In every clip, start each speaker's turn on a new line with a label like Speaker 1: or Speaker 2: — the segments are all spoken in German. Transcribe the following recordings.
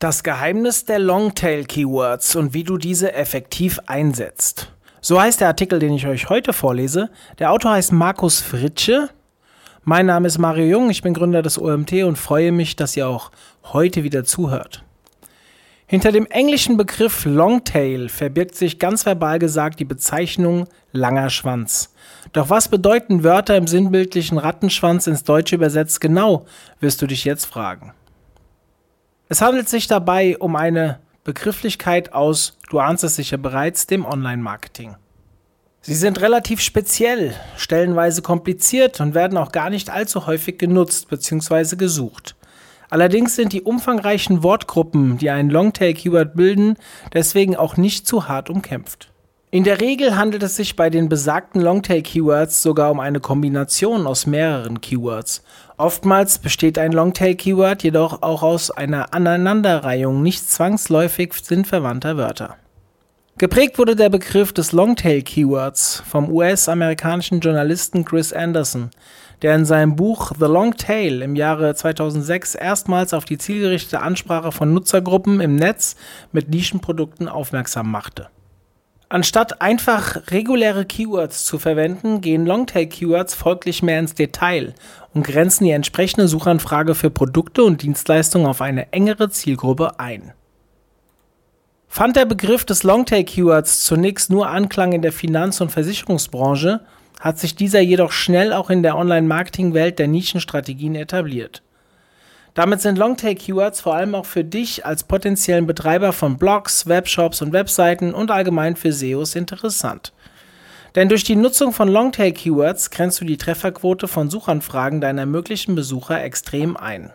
Speaker 1: Das Geheimnis der Longtail-Keywords und wie du diese effektiv einsetzt. So heißt der Artikel, den ich euch heute vorlese. Der Autor heißt Markus Fritsche. Mein Name ist Mario Jung, ich bin Gründer des OMT und freue mich, dass ihr auch heute wieder zuhört. Hinter dem englischen Begriff Longtail verbirgt sich ganz verbal gesagt die Bezeichnung langer Schwanz. Doch was bedeuten Wörter im sinnbildlichen Rattenschwanz ins Deutsche übersetzt genau, wirst du dich jetzt fragen. Es handelt sich dabei um eine Begrifflichkeit aus, du ahnst es sicher bereits, dem Online-Marketing. Sie sind relativ speziell, stellenweise kompliziert und werden auch gar nicht allzu häufig genutzt bzw. gesucht. Allerdings sind die umfangreichen Wortgruppen, die ein Longtail-Keyword bilden, deswegen auch nicht zu hart umkämpft. In der Regel handelt es sich bei den besagten Longtail-Keywords sogar um eine Kombination aus mehreren Keywords. Oftmals besteht ein Longtail-Keyword jedoch auch aus einer Aneinanderreihung nicht zwangsläufig sinnverwandter Wörter. Geprägt wurde der Begriff des Longtail-Keywords vom US-amerikanischen Journalisten Chris Anderson, der in seinem Buch The Long Tail im Jahre 2006 erstmals auf die zielgerichtete Ansprache von Nutzergruppen im Netz mit Nischenprodukten aufmerksam machte. Anstatt einfach reguläre Keywords zu verwenden, gehen Longtail-Keywords folglich mehr ins Detail und grenzen die entsprechende Suchanfrage für Produkte und Dienstleistungen auf eine engere Zielgruppe ein. Fand der Begriff des Longtail-Keywords zunächst nur Anklang in der Finanz- und Versicherungsbranche, hat sich dieser jedoch schnell auch in der Online-Marketing-Welt der Nischenstrategien etabliert. Damit sind Longtail-Keywords vor allem auch für dich als potenziellen Betreiber von Blogs, Webshops und Webseiten und allgemein für SEOs interessant. Denn durch die Nutzung von Longtail-Keywords grenzt du die Trefferquote von Suchanfragen deiner möglichen Besucher extrem ein.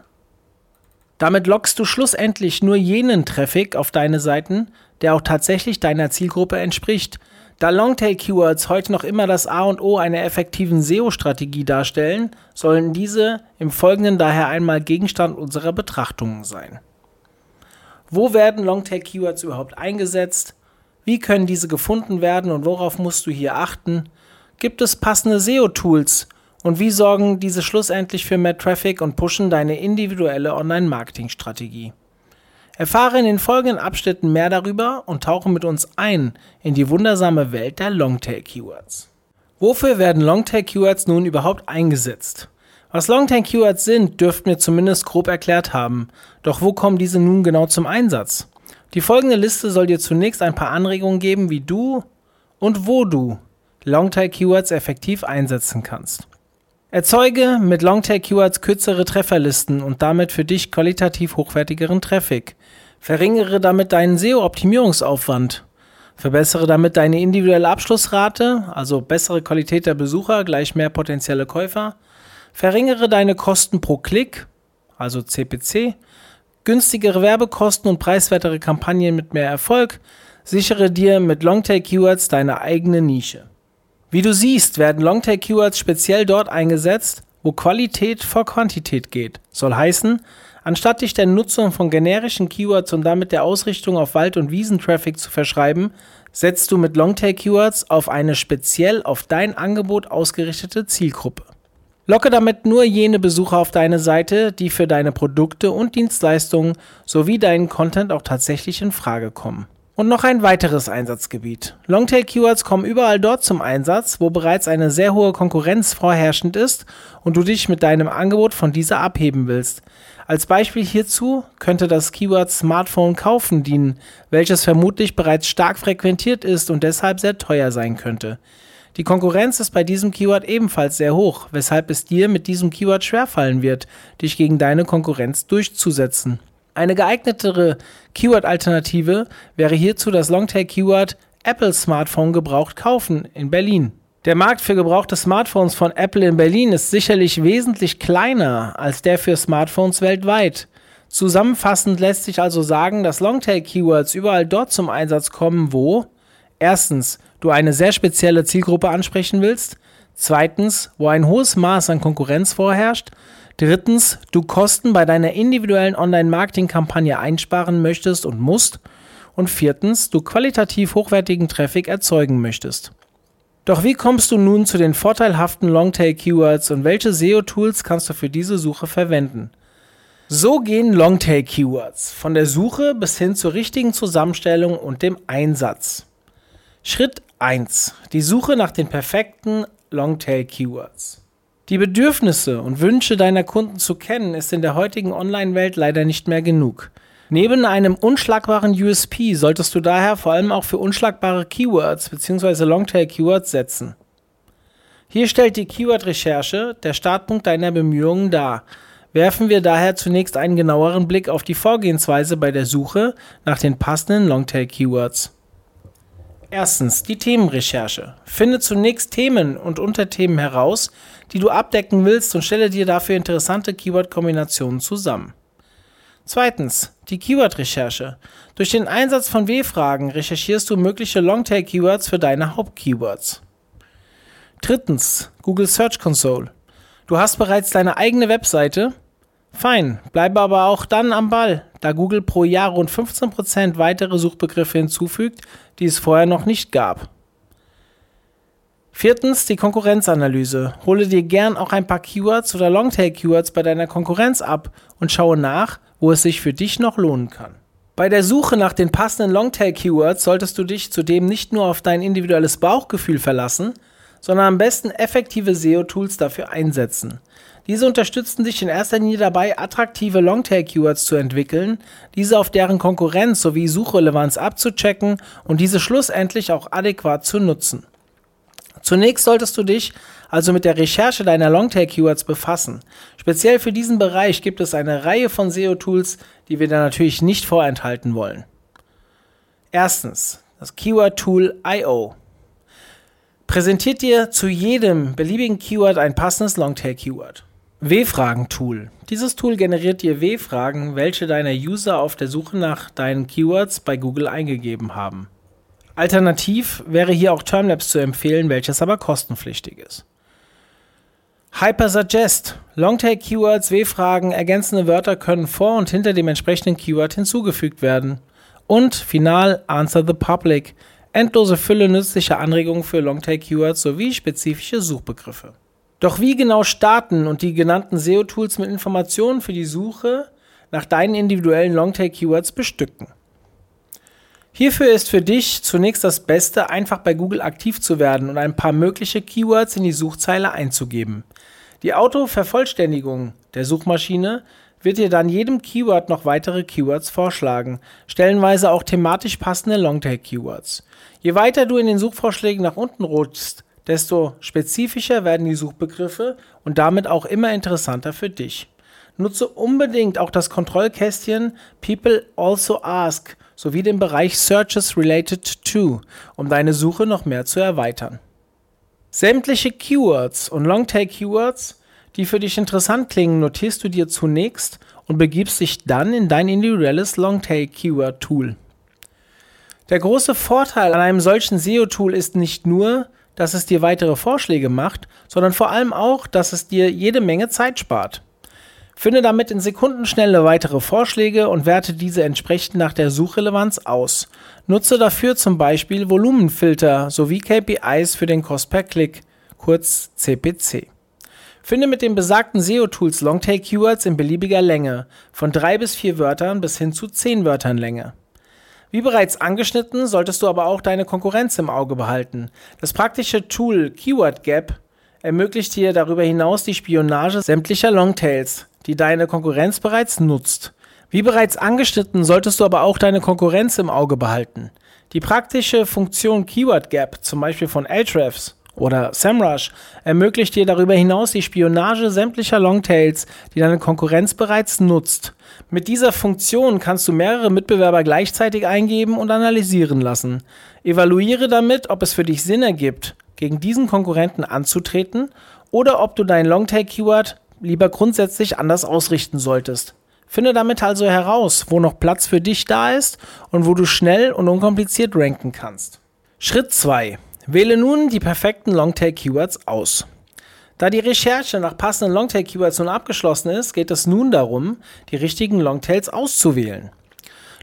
Speaker 1: Damit lockst du schlussendlich nur jenen Traffic auf deine Seiten, der auch tatsächlich deiner Zielgruppe entspricht – da Longtail-Keywords heute noch immer das A und O einer effektiven SEO-Strategie darstellen, sollen diese im Folgenden daher einmal Gegenstand unserer Betrachtungen sein. Wo werden Longtail-Keywords überhaupt eingesetzt? Wie können diese gefunden werden und worauf musst du hier achten? Gibt es passende SEO-Tools? Und wie sorgen diese schlussendlich für mehr Traffic und pushen deine individuelle Online-Marketing-Strategie? Erfahre in den folgenden Abschnitten mehr darüber und tauche mit uns ein in die wundersame Welt der Longtail-Keywords. Wofür werden Longtail-Keywords nun überhaupt eingesetzt? Was Longtail-Keywords sind, dürften wir zumindest grob erklärt haben. Doch wo kommen diese nun genau zum Einsatz? Die folgende Liste soll dir zunächst ein paar Anregungen geben, wie du und wo du Longtail-Keywords effektiv einsetzen kannst. Erzeuge mit Longtail-Keywords kürzere Trefferlisten und damit für dich qualitativ hochwertigeren Traffic. Verringere damit deinen SEO-Optimierungsaufwand. Verbessere damit deine individuelle Abschlussrate, also bessere Qualität der Besucher gleich mehr potenzielle Käufer. Verringere deine Kosten pro Klick, also CPC. Günstigere Werbekosten und preiswertere Kampagnen mit mehr Erfolg. Sichere dir mit Longtail-Keywords deine eigene Nische. Wie du siehst, werden Longtail-Keywords speziell dort eingesetzt, wo Qualität vor Quantität geht. Soll heißen, Anstatt dich der Nutzung von generischen Keywords und damit der Ausrichtung auf Wald- und Wiesentraffic zu verschreiben, setzt du mit Longtail-Keywords auf eine speziell auf dein Angebot ausgerichtete Zielgruppe. Locke damit nur jene Besucher auf deine Seite, die für deine Produkte und Dienstleistungen sowie deinen Content auch tatsächlich in Frage kommen. Und noch ein weiteres Einsatzgebiet. Longtail-Keywords kommen überall dort zum Einsatz, wo bereits eine sehr hohe Konkurrenz vorherrschend ist und du dich mit deinem Angebot von dieser abheben willst. Als Beispiel hierzu könnte das Keyword Smartphone kaufen dienen, welches vermutlich bereits stark frequentiert ist und deshalb sehr teuer sein könnte. Die Konkurrenz ist bei diesem Keyword ebenfalls sehr hoch, weshalb es dir mit diesem Keyword schwerfallen wird, dich gegen deine Konkurrenz durchzusetzen. Eine geeignetere Keyword-Alternative wäre hierzu das Longtail-Keyword Apple Smartphone gebraucht kaufen in Berlin. Der Markt für gebrauchte Smartphones von Apple in Berlin ist sicherlich wesentlich kleiner als der für Smartphones weltweit. Zusammenfassend lässt sich also sagen, dass Longtail-Keywords überall dort zum Einsatz kommen, wo erstens du eine sehr spezielle Zielgruppe ansprechen willst, zweitens, wo ein hohes Maß an Konkurrenz vorherrscht Drittens, du Kosten bei deiner individuellen Online-Marketing-Kampagne einsparen möchtest und musst. Und viertens, du qualitativ hochwertigen Traffic erzeugen möchtest. Doch wie kommst du nun zu den vorteilhaften Longtail-Keywords und welche SEO-Tools kannst du für diese Suche verwenden? So gehen Longtail-Keywords von der Suche bis hin zur richtigen Zusammenstellung und dem Einsatz. Schritt 1. Die Suche nach den perfekten Longtail-Keywords. Die Bedürfnisse und Wünsche deiner Kunden zu kennen, ist in der heutigen Online-Welt leider nicht mehr genug. Neben einem unschlagbaren USP solltest du daher vor allem auch für unschlagbare Keywords bzw. Longtail-Keywords setzen. Hier stellt die Keyword-Recherche der Startpunkt deiner Bemühungen dar werfen wir daher zunächst einen genaueren Blick auf die Vorgehensweise bei der Suche nach den passenden Longtail-Keywords. Erstens die Themenrecherche. Finde zunächst Themen und Unterthemen heraus, die du abdecken willst und stelle dir dafür interessante Keyword-Kombinationen zusammen. Zweitens die Keyword-Recherche. Durch den Einsatz von W-Fragen recherchierst du mögliche Longtail-Keywords für deine Haupt-Keywords. Drittens Google Search Console. Du hast bereits deine eigene Webseite, Fein, bleibe aber auch dann am Ball, da Google pro Jahr rund 15% weitere Suchbegriffe hinzufügt, die es vorher noch nicht gab. Viertens die Konkurrenzanalyse. Hole dir gern auch ein paar Keywords oder Longtail-Keywords bei deiner Konkurrenz ab und schaue nach, wo es sich für dich noch lohnen kann. Bei der Suche nach den passenden Longtail-Keywords solltest du dich zudem nicht nur auf dein individuelles Bauchgefühl verlassen, sondern am besten effektive SEO-Tools dafür einsetzen. Diese unterstützen dich in erster Linie dabei, attraktive Longtail-Keywords zu entwickeln, diese auf deren Konkurrenz sowie Suchrelevanz abzuchecken und diese schlussendlich auch adäquat zu nutzen. Zunächst solltest du dich also mit der Recherche deiner Longtail-Keywords befassen. Speziell für diesen Bereich gibt es eine Reihe von SEO-Tools, die wir da natürlich nicht vorenthalten wollen. Erstens, das Keyword-Tool IO präsentiert dir zu jedem beliebigen Keyword ein passendes Longtail-Keyword. W-Fragen-Tool. Dieses Tool generiert dir W-Fragen, welche deine User auf der Suche nach deinen Keywords bei Google eingegeben haben. Alternativ wäre hier auch Termlabs zu empfehlen, welches aber kostenpflichtig ist. Hypersuggest. Longtail-Keywords, W-Fragen, ergänzende Wörter können vor und hinter dem entsprechenden Keyword hinzugefügt werden. Und final Answer the Public. Endlose Fülle nützlicher Anregungen für Longtail-Keywords sowie spezifische Suchbegriffe. Doch wie genau starten und die genannten SEO-Tools mit Informationen für die Suche nach deinen individuellen Longtail-Keywords bestücken? Hierfür ist für dich zunächst das Beste, einfach bei Google aktiv zu werden und ein paar mögliche Keywords in die Suchzeile einzugeben. Die Autovervollständigung der Suchmaschine wird dir dann jedem Keyword noch weitere Keywords vorschlagen, stellenweise auch thematisch passende Longtail-Keywords. Je weiter du in den Suchvorschlägen nach unten rutschst, desto spezifischer werden die Suchbegriffe und damit auch immer interessanter für dich. Nutze unbedingt auch das Kontrollkästchen People also ask sowie den Bereich Searches related to, um deine Suche noch mehr zu erweitern. Sämtliche Keywords und Longtail-Keywords, die für dich interessant klingen, notierst du dir zunächst und begibst dich dann in dein individuelles Longtail-Keyword-Tool. Der große Vorteil an einem solchen SEO-Tool ist nicht nur, dass es dir weitere Vorschläge macht, sondern vor allem auch, dass es dir jede Menge Zeit spart. Finde damit in Sekundenschnelle weitere Vorschläge und werte diese entsprechend nach der Suchrelevanz aus. Nutze dafür zum Beispiel Volumenfilter sowie KPIs für den Cost per Klick, kurz CPC. Finde mit den besagten SEO-Tools Longtail-Keywords in beliebiger Länge, von drei bis vier Wörtern bis hin zu zehn Wörtern Länge. Wie bereits angeschnitten, solltest du aber auch deine Konkurrenz im Auge behalten. Das praktische Tool Keyword Gap ermöglicht dir darüber hinaus die Spionage sämtlicher Longtails, die deine Konkurrenz bereits nutzt. Wie bereits angeschnitten, solltest du aber auch deine Konkurrenz im Auge behalten. Die praktische Funktion Keyword Gap, zum Beispiel von Ahrefs, oder SEMrush ermöglicht dir darüber hinaus die Spionage sämtlicher Longtails, die deine Konkurrenz bereits nutzt. Mit dieser Funktion kannst du mehrere Mitbewerber gleichzeitig eingeben und analysieren lassen. Evaluiere damit, ob es für dich Sinn ergibt, gegen diesen Konkurrenten anzutreten oder ob du dein Longtail-Keyword lieber grundsätzlich anders ausrichten solltest. Finde damit also heraus, wo noch Platz für dich da ist und wo du schnell und unkompliziert ranken kannst. Schritt 2. Wähle nun die perfekten Longtail-Keywords aus. Da die Recherche nach passenden Longtail-Keywords nun abgeschlossen ist, geht es nun darum, die richtigen Longtails auszuwählen.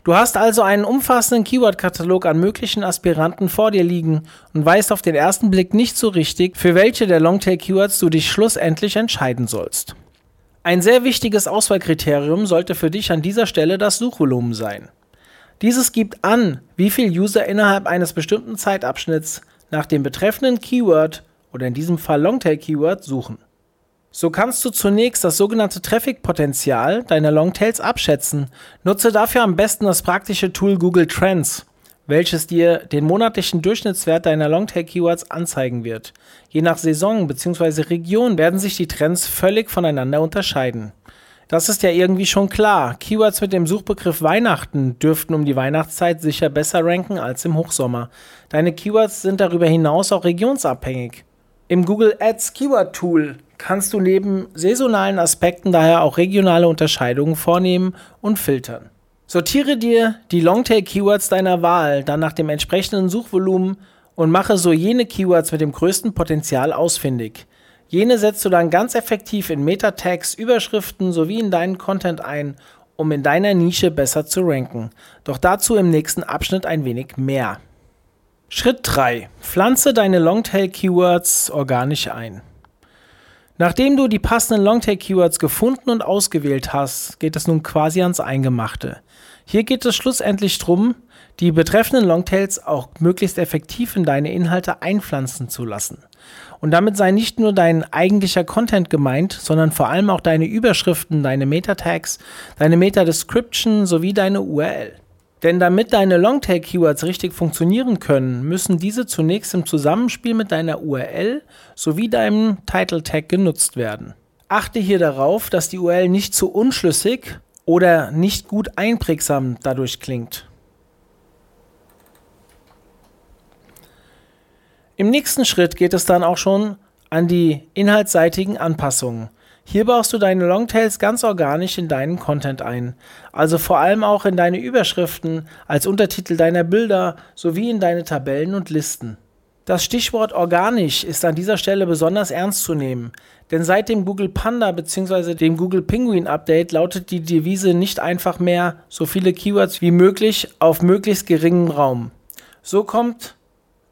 Speaker 1: Du hast also einen umfassenden Keyword-Katalog an möglichen Aspiranten vor dir liegen und weißt auf den ersten Blick nicht so richtig, für welche der Longtail-Keywords du dich schlussendlich entscheiden sollst. Ein sehr wichtiges Auswahlkriterium sollte für dich an dieser Stelle das Suchvolumen sein. Dieses gibt an, wie viel User innerhalb eines bestimmten Zeitabschnitts nach dem betreffenden Keyword oder in diesem Fall Longtail-Keyword suchen. So kannst du zunächst das sogenannte Traffic-Potenzial deiner Longtails abschätzen. Nutze dafür am besten das praktische Tool Google Trends, welches dir den monatlichen Durchschnittswert deiner Longtail-Keywords anzeigen wird. Je nach Saison bzw. Region werden sich die Trends völlig voneinander unterscheiden. Das ist ja irgendwie schon klar. Keywords mit dem Suchbegriff Weihnachten dürften um die Weihnachtszeit sicher besser ranken als im Hochsommer. Deine Keywords sind darüber hinaus auch regionsabhängig. Im Google Ads Keyword Tool kannst du neben saisonalen Aspekten daher auch regionale Unterscheidungen vornehmen und filtern. Sortiere dir die Longtail-Keywords deiner Wahl dann nach dem entsprechenden Suchvolumen und mache so jene Keywords mit dem größten Potenzial ausfindig. Jene setzt du dann ganz effektiv in Meta-Tags, Überschriften sowie in deinen Content ein, um in deiner Nische besser zu ranken. Doch dazu im nächsten Abschnitt ein wenig mehr. Schritt 3. Pflanze deine Longtail-Keywords organisch ein. Nachdem du die passenden Longtail-Keywords gefunden und ausgewählt hast, geht es nun quasi ans Eingemachte. Hier geht es schlussendlich darum, die betreffenden Longtails auch möglichst effektiv in deine Inhalte einpflanzen zu lassen. Und damit sei nicht nur dein eigentlicher Content gemeint, sondern vor allem auch deine Überschriften, deine Meta-Tags, deine Meta-Description sowie deine URL. Denn damit deine Longtail-Keywords richtig funktionieren können, müssen diese zunächst im Zusammenspiel mit deiner URL sowie deinem Title-Tag genutzt werden. Achte hier darauf, dass die URL nicht zu unschlüssig oder nicht gut einprägsam dadurch klingt. Im nächsten Schritt geht es dann auch schon an die inhaltsseitigen Anpassungen. Hier baust du deine Longtails ganz organisch in deinen Content ein, also vor allem auch in deine Überschriften, als Untertitel deiner Bilder sowie in deine Tabellen und Listen. Das Stichwort organisch ist an dieser Stelle besonders ernst zu nehmen, denn seit dem Google Panda bzw. dem Google Penguin Update lautet die Devise nicht einfach mehr so viele Keywords wie möglich auf möglichst geringem Raum. So kommt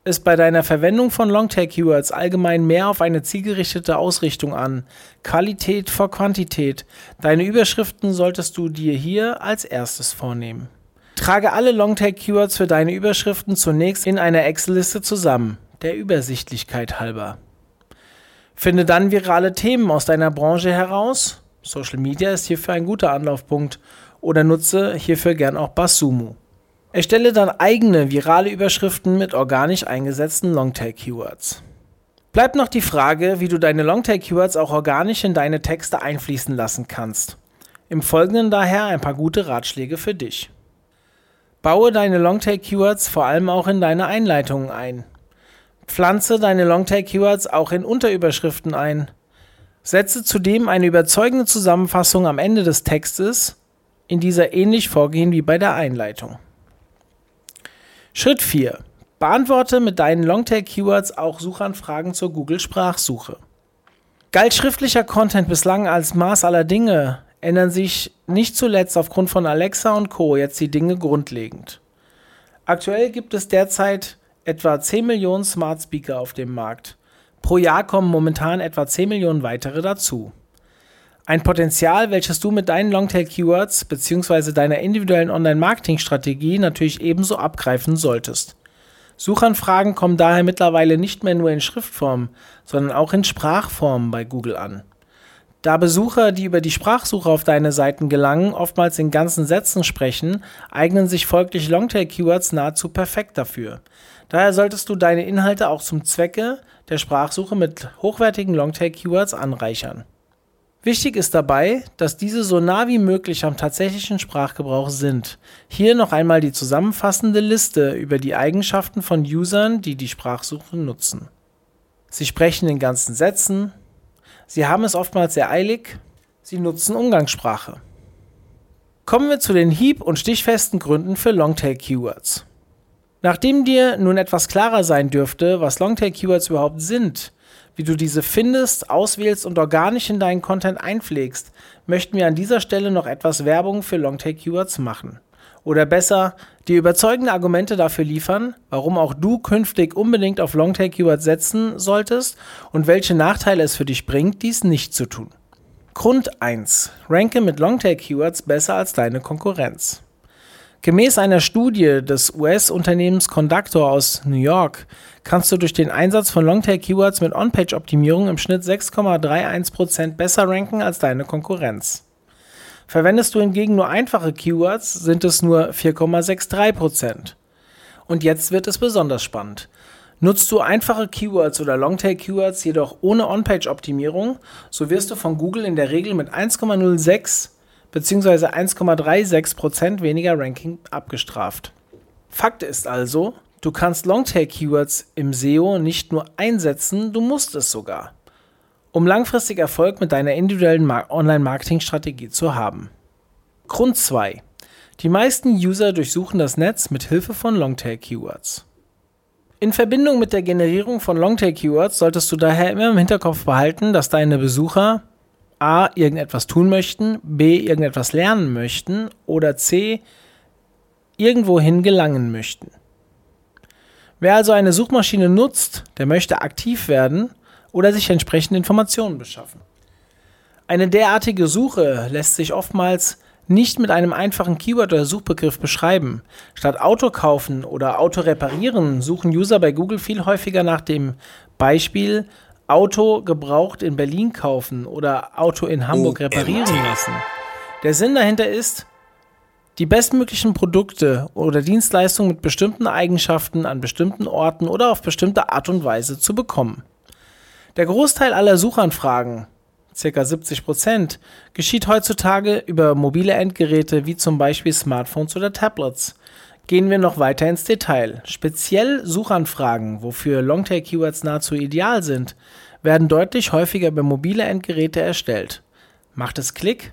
Speaker 1: es bei deiner Verwendung von Longtail-Keywords allgemein mehr auf eine zielgerichtete Ausrichtung an. Qualität vor Quantität. Deine Überschriften solltest du dir hier als erstes vornehmen. Trage alle Longtail-Keywords für deine Überschriften zunächst in einer Excel-Liste zusammen, der Übersichtlichkeit halber. Finde dann virale Themen aus deiner Branche heraus. Social Media ist hierfür ein guter Anlaufpunkt oder nutze hierfür gern auch Basumu. Erstelle dann eigene virale Überschriften mit organisch eingesetzten Longtail-Keywords. Bleibt noch die Frage, wie du deine Longtail-Keywords auch organisch in deine Texte einfließen lassen kannst. Im Folgenden daher ein paar gute Ratschläge für dich. Baue deine Longtail-Keywords vor allem auch in deine Einleitungen ein. Pflanze deine Longtail-Keywords auch in Unterüberschriften ein. Setze zudem eine überzeugende Zusammenfassung am Ende des Textes, in dieser ähnlich vorgehen wie bei der Einleitung. Schritt 4. Beantworte mit deinen Longtail-Keywords auch Suchanfragen zur Google-Sprachsuche. Galt schriftlicher Content bislang als Maß aller Dinge, ändern sich nicht zuletzt aufgrund von Alexa und Co. jetzt die Dinge grundlegend. Aktuell gibt es derzeit etwa 10 Millionen Smart Speaker auf dem Markt. Pro Jahr kommen momentan etwa 10 Millionen weitere dazu. Ein Potenzial, welches du mit deinen Longtail-Keywords bzw. deiner individuellen Online-Marketing-Strategie natürlich ebenso abgreifen solltest. Suchanfragen kommen daher mittlerweile nicht mehr nur in Schriftform, sondern auch in Sprachform bei Google an. Da Besucher, die über die Sprachsuche auf deine Seiten gelangen, oftmals in ganzen Sätzen sprechen, eignen sich folglich Longtail-Keywords nahezu perfekt dafür. Daher solltest du deine Inhalte auch zum Zwecke der Sprachsuche mit hochwertigen Longtail-Keywords anreichern. Wichtig ist dabei, dass diese so nah wie möglich am tatsächlichen Sprachgebrauch sind. Hier noch einmal die zusammenfassende Liste über die Eigenschaften von Usern, die die Sprachsuche nutzen. Sie sprechen in ganzen Sätzen, sie haben es oftmals sehr eilig, sie nutzen Umgangssprache. Kommen wir zu den hieb- und stichfesten Gründen für Longtail-Keywords. Nachdem dir nun etwas klarer sein dürfte, was Longtail-Keywords überhaupt sind, wie du diese findest, auswählst und organisch in deinen Content einpflegst, möchten wir an dieser Stelle noch etwas Werbung für Longtail-Keywords machen. Oder besser, dir überzeugende Argumente dafür liefern, warum auch du künftig unbedingt auf Longtail-Keywords setzen solltest und welche Nachteile es für dich bringt, dies nicht zu tun. Grund 1. Ranke mit Longtail-Keywords besser als deine Konkurrenz. Gemäß einer Studie des US-Unternehmens Conductor aus New York kannst du durch den Einsatz von Longtail-Keywords mit On-Page-Optimierung im Schnitt 6,31% besser ranken als deine Konkurrenz. Verwendest du hingegen nur einfache Keywords, sind es nur 4,63%. Und jetzt wird es besonders spannend. Nutzt du einfache Keywords oder Longtail-Keywords jedoch ohne On-Page-Optimierung, so wirst du von Google in der Regel mit 1,06 bzw. 1,36% weniger Ranking abgestraft. Fakt ist also, du kannst Longtail-Keywords im SEO nicht nur einsetzen, du musst es sogar, um langfristig Erfolg mit deiner individuellen Online-Marketing-Strategie zu haben. Grund 2. Die meisten User durchsuchen das Netz mit Hilfe von Longtail-Keywords. In Verbindung mit der Generierung von Longtail-Keywords solltest du daher immer im Hinterkopf behalten, dass deine Besucher A. irgendetwas tun möchten, B. irgendetwas lernen möchten oder C. irgendwohin gelangen möchten. Wer also eine Suchmaschine nutzt, der möchte aktiv werden oder sich entsprechende Informationen beschaffen. Eine derartige Suche lässt sich oftmals nicht mit einem einfachen Keyword oder Suchbegriff beschreiben. Statt Auto kaufen oder Auto reparieren suchen User bei Google viel häufiger nach dem Beispiel Auto gebraucht in Berlin kaufen oder Auto in Hamburg reparieren lassen. Der Sinn dahinter ist, die bestmöglichen Produkte oder Dienstleistungen mit bestimmten Eigenschaften an bestimmten Orten oder auf bestimmte Art und Weise zu bekommen. Der Großteil aller Suchanfragen, ca. 70 Prozent, geschieht heutzutage über mobile Endgeräte wie zum Beispiel Smartphones oder Tablets. Gehen wir noch weiter ins Detail. Speziell Suchanfragen, wofür Longtail-Keywords nahezu ideal sind, werden deutlich häufiger über mobile Endgeräte erstellt. Macht es Klick?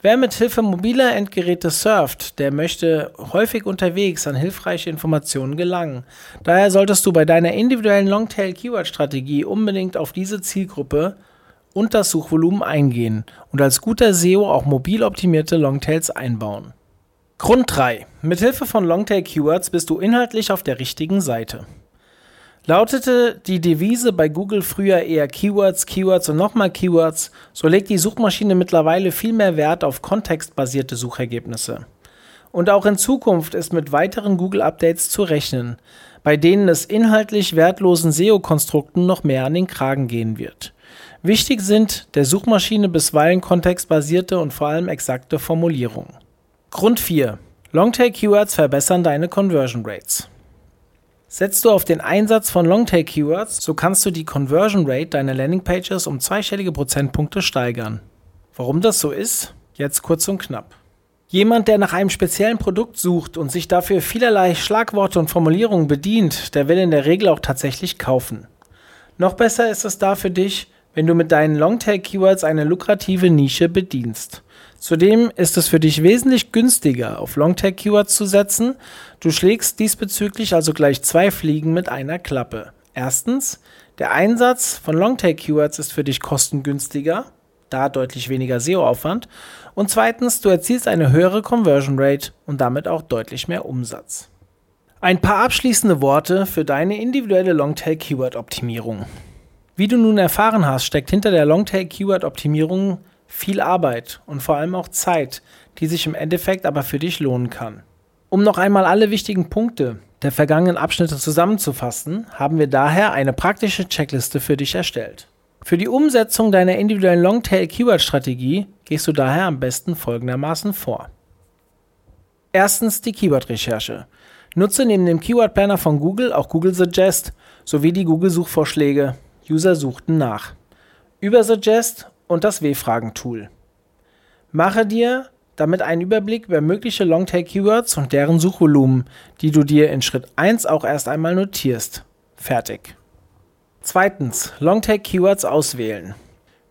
Speaker 1: Wer mit Hilfe mobiler Endgeräte surft, der möchte häufig unterwegs an hilfreiche Informationen gelangen. Daher solltest du bei deiner individuellen Longtail-Keyword-Strategie unbedingt auf diese Zielgruppe und das Suchvolumen eingehen und als guter SEO auch mobil optimierte Longtails einbauen. Grund 3. Mithilfe von Longtail-Keywords bist du inhaltlich auf der richtigen Seite. Lautete die Devise bei Google früher eher Keywords, Keywords und nochmal Keywords, so legt die Suchmaschine mittlerweile viel mehr Wert auf kontextbasierte Suchergebnisse. Und auch in Zukunft ist mit weiteren Google-Updates zu rechnen, bei denen es inhaltlich wertlosen SEO-Konstrukten noch mehr an den Kragen gehen wird. Wichtig sind der Suchmaschine bisweilen kontextbasierte und vor allem exakte Formulierungen. Grund 4. Longtail-Keywords verbessern deine Conversion Rates. Setzt du auf den Einsatz von Longtail-Keywords, so kannst du die Conversion Rate deiner Landingpages um zweistellige Prozentpunkte steigern. Warum das so ist? Jetzt kurz und knapp. Jemand, der nach einem speziellen Produkt sucht und sich dafür vielerlei Schlagworte und Formulierungen bedient, der will in der Regel auch tatsächlich kaufen. Noch besser ist es da für dich, wenn du mit deinen Longtail-Keywords eine lukrative Nische bedienst. Zudem ist es für dich wesentlich günstiger, auf Longtail-Keywords zu setzen. Du schlägst diesbezüglich also gleich zwei Fliegen mit einer Klappe. Erstens, der Einsatz von Longtail-Keywords ist für dich kostengünstiger, da deutlich weniger SEO-Aufwand. Und zweitens, du erzielst eine höhere Conversion Rate und damit auch deutlich mehr Umsatz. Ein paar abschließende Worte für deine individuelle Longtail-Keyword-Optimierung. Wie du nun erfahren hast, steckt hinter der Longtail-Keyword-Optimierung viel Arbeit und vor allem auch Zeit, die sich im Endeffekt aber für dich lohnen kann. Um noch einmal alle wichtigen Punkte der vergangenen Abschnitte zusammenzufassen, haben wir daher eine praktische Checkliste für dich erstellt. Für die Umsetzung deiner individuellen Longtail-Keyword-Strategie gehst du daher am besten folgendermaßen vor. Erstens die Keyword-Recherche. Nutze neben dem Keyword-Planner von Google auch Google Suggest sowie die Google-Suchvorschläge. User suchten nach. Über Suggest und das W-Fragen-Tool. Mache dir damit einen Überblick über mögliche Longtail-Keywords und deren Suchvolumen, die du dir in Schritt 1 auch erst einmal notierst. Fertig. Zweitens, Longtail-Keywords auswählen.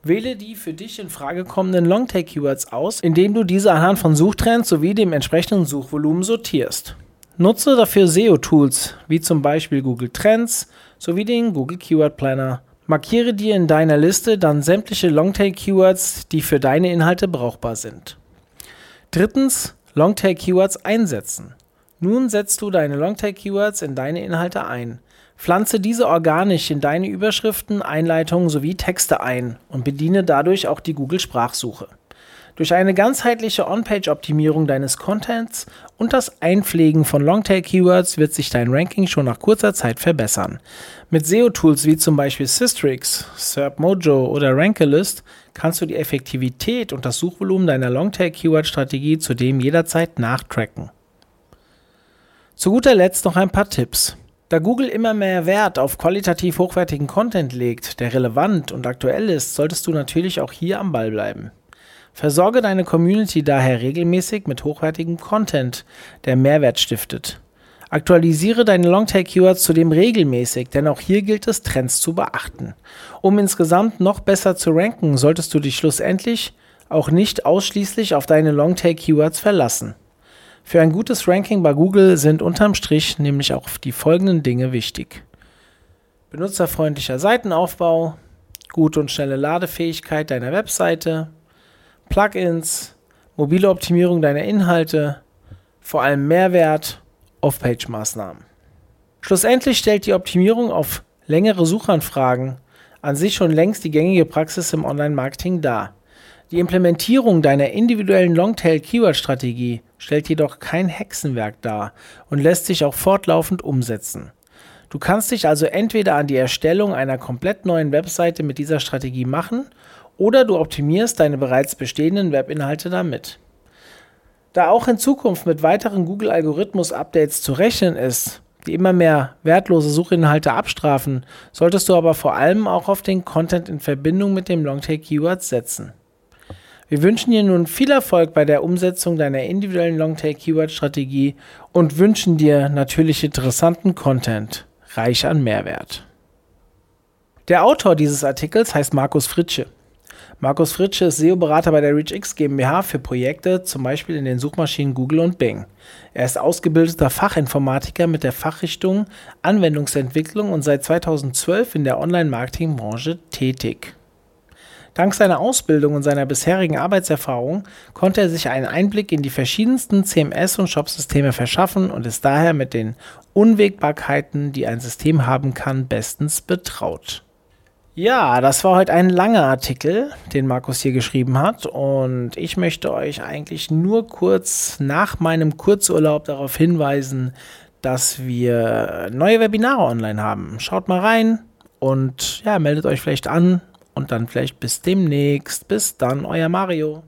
Speaker 1: Wähle die für dich in Frage kommenden Longtail-Keywords aus, indem du diese anhand von Suchtrends sowie dem entsprechenden Suchvolumen sortierst. Nutze dafür SEO-Tools wie zum Beispiel Google Trends sowie den Google Keyword Planner Markiere dir in deiner Liste dann sämtliche Longtail-Keywords, die für deine Inhalte brauchbar sind. Drittens, Longtail-Keywords einsetzen. Nun setzt du deine Longtail-Keywords in deine Inhalte ein. Pflanze diese organisch in deine Überschriften, Einleitungen sowie Texte ein und bediene dadurch auch die Google-Sprachsuche. Durch eine ganzheitliche On-Page-Optimierung deines Contents und das Einpflegen von Longtail-Keywords wird sich dein Ranking schon nach kurzer Zeit verbessern. Mit SEO-Tools wie zum Beispiel Systrix, SERPMojo oder Rankalist kannst du die Effektivität und das Suchvolumen deiner Longtail-Keyword-Strategie zudem jederzeit nachtracken. Zu guter Letzt noch ein paar Tipps. Da Google immer mehr Wert auf qualitativ hochwertigen Content legt, der relevant und aktuell ist, solltest du natürlich auch hier am Ball bleiben. Versorge deine Community daher regelmäßig mit hochwertigem Content, der Mehrwert stiftet. Aktualisiere deine Longtail-Keywords zudem regelmäßig, denn auch hier gilt es, Trends zu beachten. Um insgesamt noch besser zu ranken, solltest du dich schlussendlich auch nicht ausschließlich auf deine Longtail-Keywords verlassen. Für ein gutes Ranking bei Google sind unterm Strich nämlich auch die folgenden Dinge wichtig. Benutzerfreundlicher Seitenaufbau, gute und schnelle Ladefähigkeit deiner Webseite, Plugins, mobile Optimierung deiner Inhalte, vor allem Mehrwert, Off-Page-Maßnahmen. Schlussendlich stellt die Optimierung auf längere Suchanfragen an sich schon längst die gängige Praxis im Online-Marketing dar. Die Implementierung deiner individuellen Longtail-Keyword-Strategie stellt jedoch kein Hexenwerk dar und lässt sich auch fortlaufend umsetzen. Du kannst dich also entweder an die Erstellung einer komplett neuen Webseite mit dieser Strategie machen oder du optimierst deine bereits bestehenden Webinhalte damit. Da auch in Zukunft mit weiteren Google-Algorithmus-Updates zu rechnen ist, die immer mehr wertlose Suchinhalte abstrafen, solltest du aber vor allem auch auf den Content in Verbindung mit dem Longtail-Keywords setzen. Wir wünschen dir nun viel Erfolg bei der Umsetzung deiner individuellen Longtail-Keyword-Strategie und wünschen dir natürlich interessanten Content, reich an Mehrwert. Der Autor dieses Artikels heißt Markus Fritsche. Markus Fritsche ist SEO-Berater bei der ReachX GmbH für Projekte, zum Beispiel in den Suchmaschinen Google und Bing. Er ist ausgebildeter Fachinformatiker mit der Fachrichtung Anwendungsentwicklung und seit 2012 in der Online-Marketing-Branche tätig. Dank seiner Ausbildung und seiner bisherigen Arbeitserfahrung konnte er sich einen Einblick in die verschiedensten CMS- und Shopsysteme verschaffen und ist daher mit den Unwägbarkeiten, die ein System haben kann, bestens betraut. Ja, das war heute ein langer Artikel, den Markus hier geschrieben hat. Und ich möchte euch eigentlich nur kurz nach meinem Kurzurlaub darauf hinweisen, dass wir neue Webinare online haben. Schaut mal rein und ja, meldet euch vielleicht an und dann vielleicht bis demnächst. Bis dann, euer Mario.